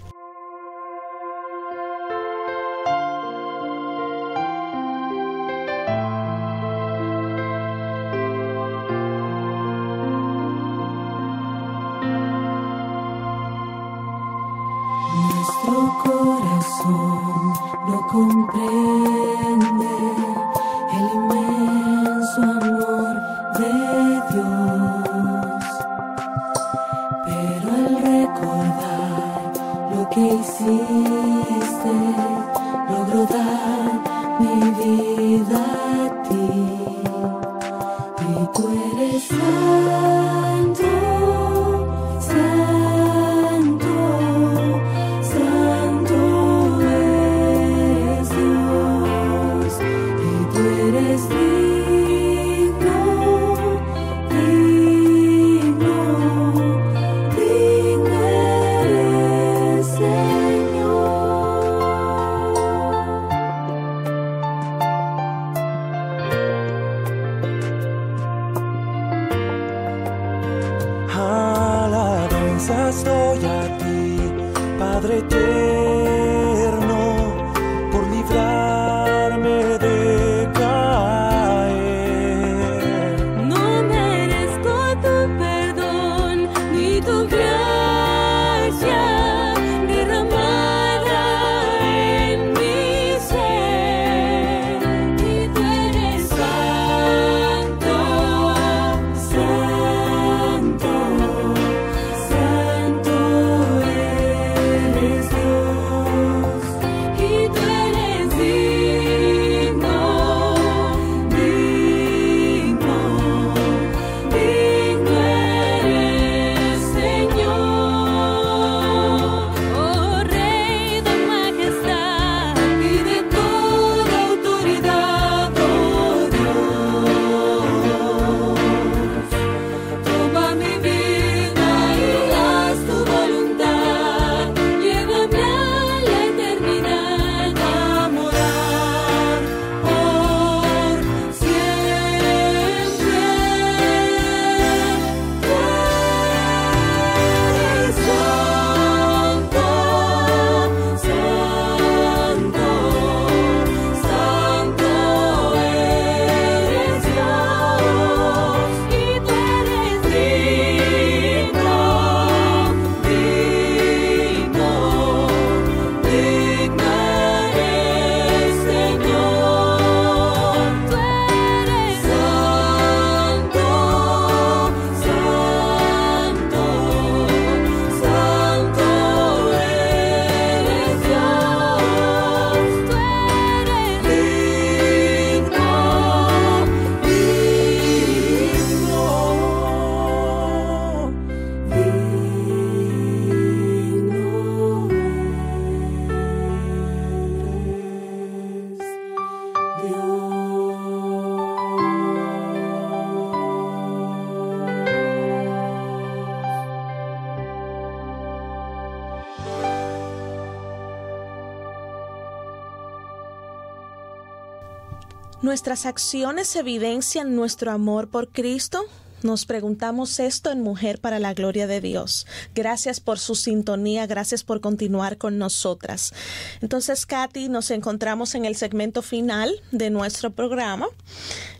¿Nuestras acciones evidencian nuestro amor por Cristo? Nos preguntamos esto en Mujer para la Gloria de Dios. Gracias por su sintonía, gracias por continuar con nosotras. Entonces, Katy, nos encontramos en el segmento final de nuestro programa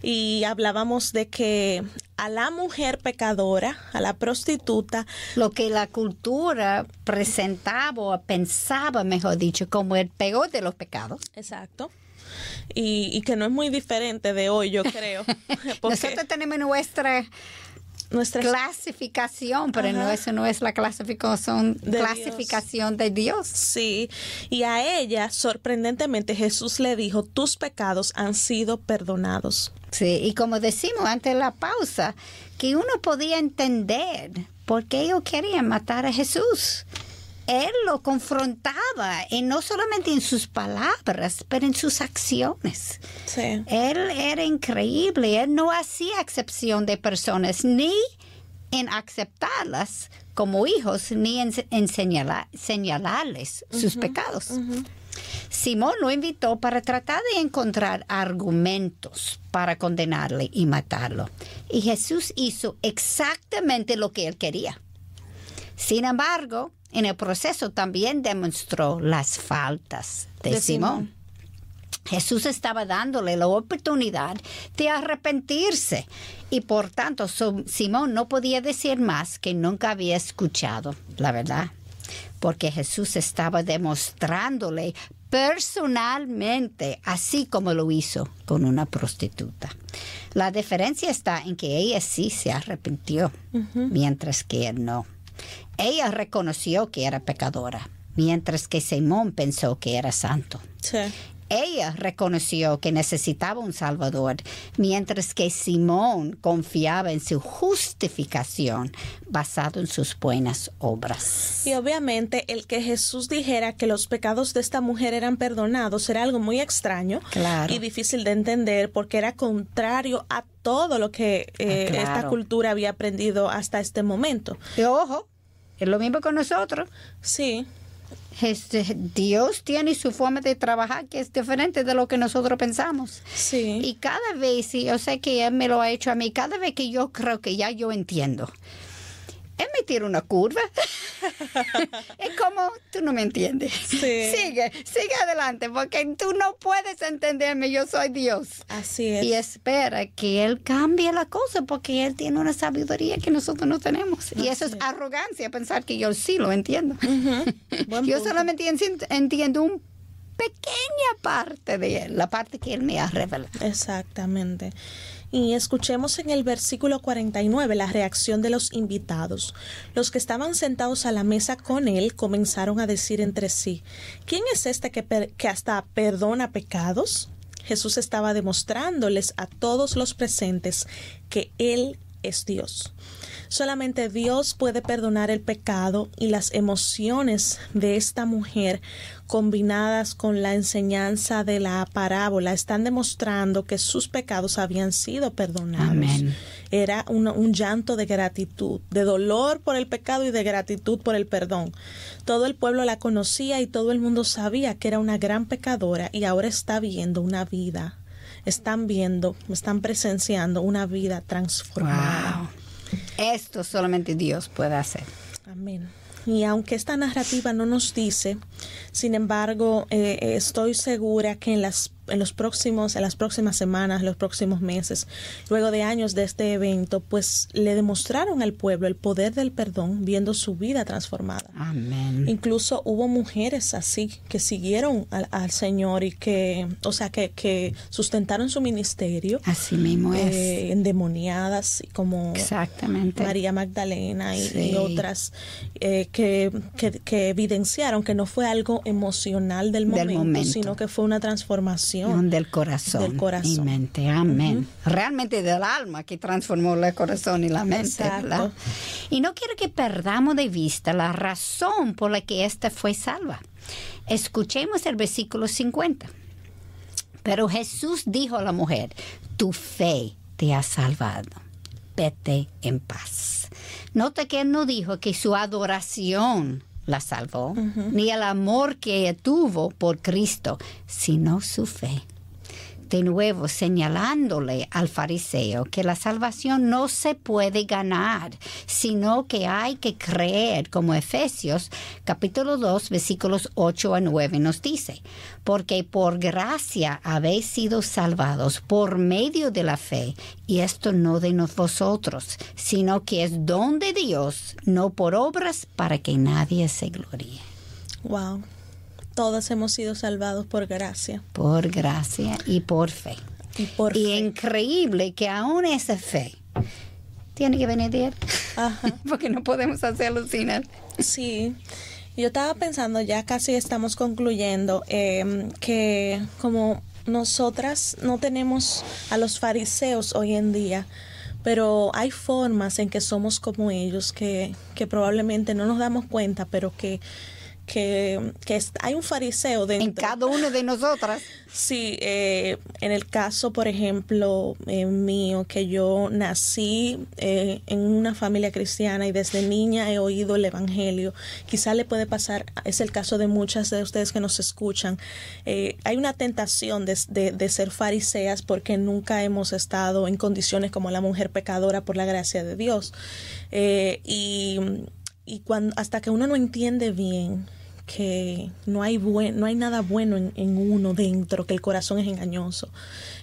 y hablábamos de que a la mujer pecadora, a la prostituta, lo que la cultura presentaba o pensaba, mejor dicho, como el peor de los pecados. Exacto. Y, que no es muy diferente de hoy, yo creo. Nosotros tenemos nuestra nuestra clasificación, pero no eso no es la clasificación de clasificación Dios. de Dios. Sí, y a ella sorprendentemente Jesús le dijo, "Tus pecados han sido perdonados." Sí, y como decimos antes de la pausa, que uno podía entender por qué ellos querían matar a Jesús él lo confrontaba, y no solamente en sus palabras, pero en sus acciones. Él era increíble, él no hacía excepción de personas, ni en aceptarlas como hijos, ni en, señalarles sus pecados. Simón lo invitó para tratar de encontrar argumentos para condenarle y matarlo. Y Jesús hizo exactamente lo que él quería. Sin embargo, en el proceso también demostró las faltas de, Simón. Jesús estaba dándole la oportunidad de arrepentirse y por tanto Simón no podía decir más que nunca había escuchado la verdad, porque Jesús estaba demostrándole personalmente, así como lo hizo con una prostituta. La diferencia está en que ella sí se arrepintió, mientras que él no. Ella reconoció que era pecadora, mientras que Simón pensó que era santo. Ella reconoció que necesitaba un Salvador, mientras que Simón confiaba en su justificación basado en sus buenas obras. Y obviamente el que Jesús dijera que los pecados de esta mujer eran perdonados era algo muy extraño y difícil de entender porque era contrario a todo lo que eh, ah, esta cultura había aprendido hasta este momento. Y ojo, es lo mismo con nosotros. Sí. Este, Dios tiene su forma de trabajar que es diferente de lo que nosotros pensamos. Sí. Y cada vez, y yo sé que Él me lo ha hecho a mí, cada vez que yo creo que ya yo entiendo tira una curva. es como, tú no me entiendes. Sigue, sigue adelante, porque tú no puedes entenderme, yo soy Dios. Así es. Y espera que Él cambie la cosa, porque Él tiene una sabiduría que nosotros no tenemos. y eso es, arrogancia, pensar que yo sí lo entiendo. yo solamente entiendo un pequeña parte de Él, la parte que Él me ha revelado. Exactamente. Y escuchemos en el versículo 49 la reacción de los invitados. Los que estaban sentados a la mesa con él comenzaron a decir entre sí, ¿quién es este que, que hasta perdona pecados? Jesús estaba demostrándoles a todos los presentes que Él es Dios. Solamente Dios puede perdonar el pecado y las emociones de esta mujer combinadas con la enseñanza de la parábola están demostrando que sus pecados habían sido perdonados. Era un, llanto de gratitud, de dolor por el pecado y de gratitud por el perdón. Todo el pueblo la conocía y todo el mundo sabía que era una gran pecadora y ahora está viendo una vida. Están viendo, están presenciando una vida transformada. Esto solamente Dios puede hacer. Amén. Y aunque esta narrativa no nos dice, sin embargo, eh, estoy segura que en las en los próximos, en las próximas semanas, los próximos meses, luego de años de este evento, pues le demostraron al pueblo el poder del perdón viendo su vida transformada. Amén. Incluso hubo mujeres así que siguieron al, Señor y que, o sea, que, que, sustentaron su ministerio. Así mismo es. Eh, endemoniadas como Exactamente. María Magdalena y, otras eh, que, que, evidenciaron que no fue algo emocional del momento. sino que fue una transformación del corazón, y mente. Amén. Realmente del alma que transformó el corazón y la mente. Y no quiero que perdamos de vista la razón por la que ésta fue salva. Escuchemos el versículo 50. Pero Jesús dijo a la mujer, tu fe te ha salvado. Vete en paz. Nota que él no dijo que su adoración la salvó, ni el amor que tuvo por Cristo, sino su fe. De nuevo señalándole al fariseo que la salvación no se puede ganar, sino que hay que creer, como Efesios capítulo 2 versículos 8 a 9 nos dice, porque por gracia habéis sido salvados por medio de la fe, y esto no de vosotros, sino que es don de Dios, no por obras para que nadie se gloríe. Wow. Todos hemos sido salvados por gracia. Por gracia y por fe. Y por Y fe. increíble que aún esa fe tiene que venir de Él. Ajá. Porque no podemos hacerlo sin Él. Sí, yo estaba pensando, ya casi estamos concluyendo, eh, que como nosotras no tenemos a los fariseos hoy en día, pero hay formas en que somos como ellos, que, que probablemente no nos damos cuenta, pero que, que, que hay un fariseo dentro. En cada uno de nosotras. Sí, eh, en el caso, por ejemplo, eh, mío, que yo nací eh, en una familia cristiana y desde niña he oído el Evangelio, quizá le puede pasar, es el caso de muchas de ustedes que nos escuchan, eh, hay una tentación de, de- de ser fariseas porque nunca hemos estado en condiciones como la mujer pecadora por la gracia de Dios. Y y cuando, hasta que uno no entiende bien que no hay buen, no hay nada bueno en, en uno dentro, que el corazón es engañoso,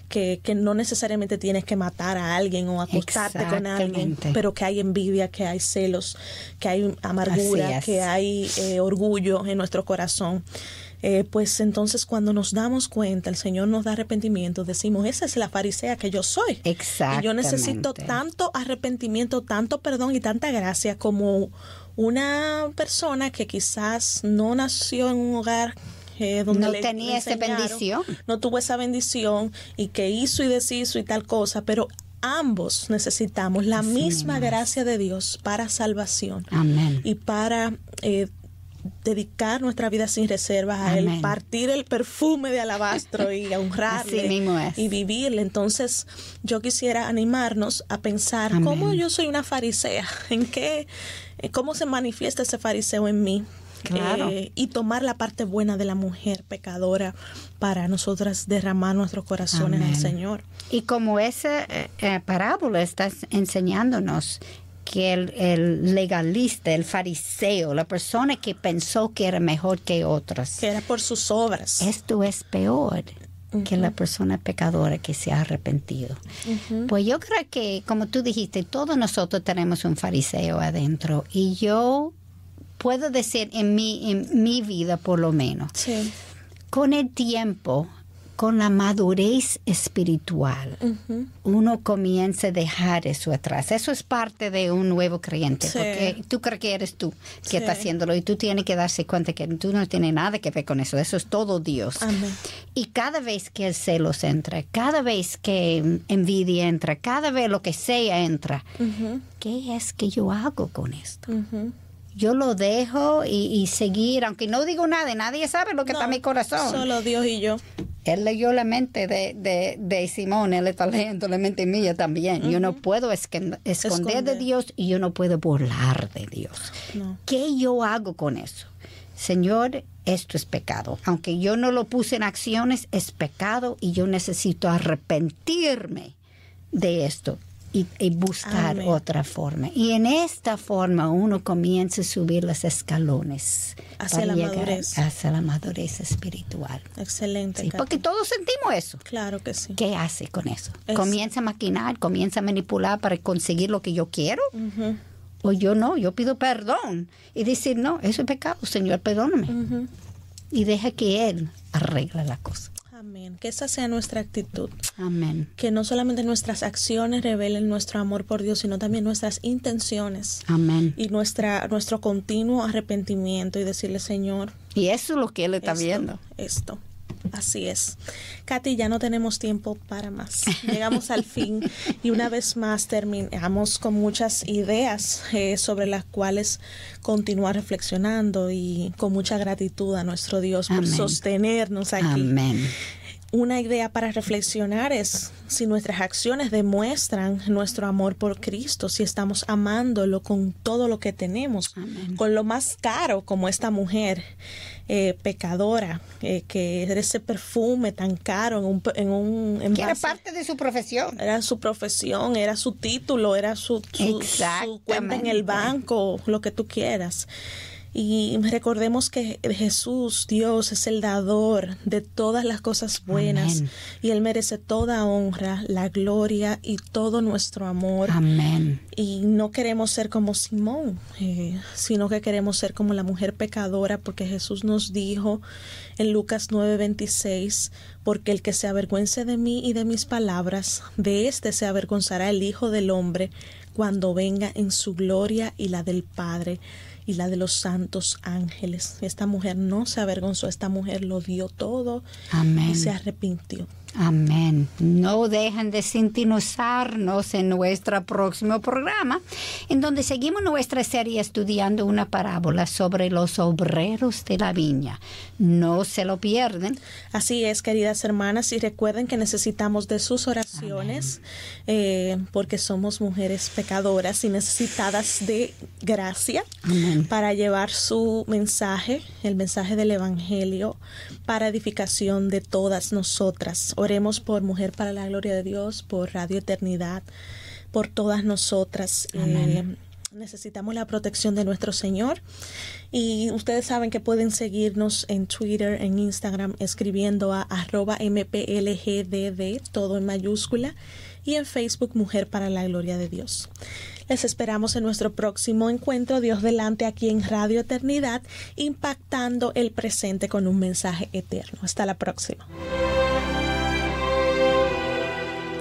que, que no necesariamente tienes que matar a alguien o acostarte con alguien, pero que hay envidia, que hay celos, que hay amargura, es. que hay eh, orgullo en nuestro corazón. Eh, pues entonces cuando nos damos cuenta, el Señor nos da arrepentimiento, decimos, esa es la farisea que yo soy. Y yo necesito tanto arrepentimiento, tanto perdón y tanta gracia como una persona que quizás no nació en un hogar eh, donde No le- tenía esa bendición. no tuvo esa bendición y que hizo y deshizo y tal cosa, pero ambos necesitamos la misma gracia de Dios para salvación Amén. y para eh, dedicar nuestra vida sin reservas a Él, partir el perfume de alabastro y honrarle Así mismo es. y vivirle. Entonces, yo quisiera animarnos a pensar Amén. cómo yo soy una farisea, en qué, eh, cómo se manifiesta ese fariseo en mí. Claro. Eh, y tomar la parte buena de la mujer pecadora para nosotras derramar nuestros corazones al. Señor. Y como esa eh, eh, parábola está enseñándonos que el, el legalista, el fariseo, la persona que pensó que era mejor que otros, Que era por sus obras. esto es peor que la persona pecadora que se ha arrepentido. Pues yo creo que, como tú dijiste, todos nosotros tenemos un fariseo adentro y yo puedo decir en mi, en mi vida por lo menos, Sí. con el tiempo, con la madurez espiritual, uno comienza a dejar eso atrás. Eso es parte de un nuevo creyente, Sí. porque tú crees que eres tú que Sí. está haciéndolo y tú tienes que darse cuenta que tú no tienes nada que ver con eso. Eso es todo Dios. Amén. Y cada vez que el celos entra, cada vez que envidia entra, cada vez lo que sea entra. ¿qué es que yo hago con esto? Yo lo dejo y, y seguir, aunque no digo nada, nadie sabe lo que está en mi corazón. Solo Dios y yo. Él leyó la mente de, de, de Simón, él está leyendo la mente mía también. Yo no puedo escon- esconder de Esconder. Dios y yo no puedo burlar de Dios. No. ¿Qué yo hago con eso? Señor, esto es pecado. Aunque yo no lo puse en acciones, es pecado y yo necesito arrepentirme de esto y, y buscar Amén. otra forma. Y en esta forma uno comienza a subir los escalones Hacia para la llegar madurez. hacia la madurez espiritual. Excelente. Sí, porque todos sentimos eso. Claro que sí. ¿Qué hace con eso? Es- ¿Comienza a maquinar? ¿Comienza a manipular para conseguir lo que yo quiero? O yo no, yo pido perdón y decir, no, eso es pecado, Señor, perdóname. Y deja que Él arregle la cosa. Amén. Que esa sea nuestra actitud. Amén. Que no solamente nuestras acciones revelen nuestro amor por Dios, sino también nuestras intenciones Amén. y nuestra, nuestro continuo arrepentimiento y decirle, Señor, Y eso es lo que Él está esto, viendo. Esto. Así es. Katy, ya no tenemos tiempo para más. Llegamos al fin y una vez más terminamos con muchas ideas eh, sobre las cuales continuar reflexionando y con mucha gratitud a nuestro Dios por Amén. sostenernos aquí. Amén. Una idea para reflexionar es si nuestras acciones demuestran nuestro amor por Cristo, si estamos amándolo con todo lo que tenemos, con lo más caro como esta mujer eh, pecadora, eh, que era ese perfume tan caro en un... En un que era parte de su profesión. Era su profesión, era su título, era su, su cuenta en el banco, lo que tú quieras. Y recordemos que Jesús, Dios, es el dador de todas las cosas buenas y Él merece toda honra, la gloria y todo nuestro amor. Amén. Y no queremos ser como Simón, eh, sino que queremos ser como la mujer pecadora porque Jesús nos dijo en Lucas 9:26, porque el que se avergüence de mí y de mis palabras, de éste se avergonzará el Hijo del Hombre cuando venga en su gloria y la del Padre y la de los santos ángeles. Esta mujer no se avergonzó, esta mujer lo dio todo y se arrepintió. Amén. No dejen de sintonizarnos en nuestro próximo programa, en donde seguimos nuestra serie estudiando una parábola sobre los obreros de la viña. No se lo pierden. Así es, queridas hermanas, y recuerden que necesitamos de sus oraciones, eh, porque somos mujeres pecadoras y necesitadas de gracia para llevar su mensaje, el mensaje del Evangelio, para edificación de todas nosotras Oremos por Mujer para la Gloria de Dios, por Radio Eternidad, por todas nosotras. Eh, necesitamos la protección de nuestro Señor. Y ustedes saben que pueden seguirnos en Twitter, en Instagram, escribiendo a arroba mplgdd, todo en mayúscula, y en Facebook Mujer para la Gloria de Dios. Les esperamos en nuestro próximo encuentro, Dios delante, aquí en Radio Eternidad, impactando el presente con un mensaje eterno. Hasta la próxima.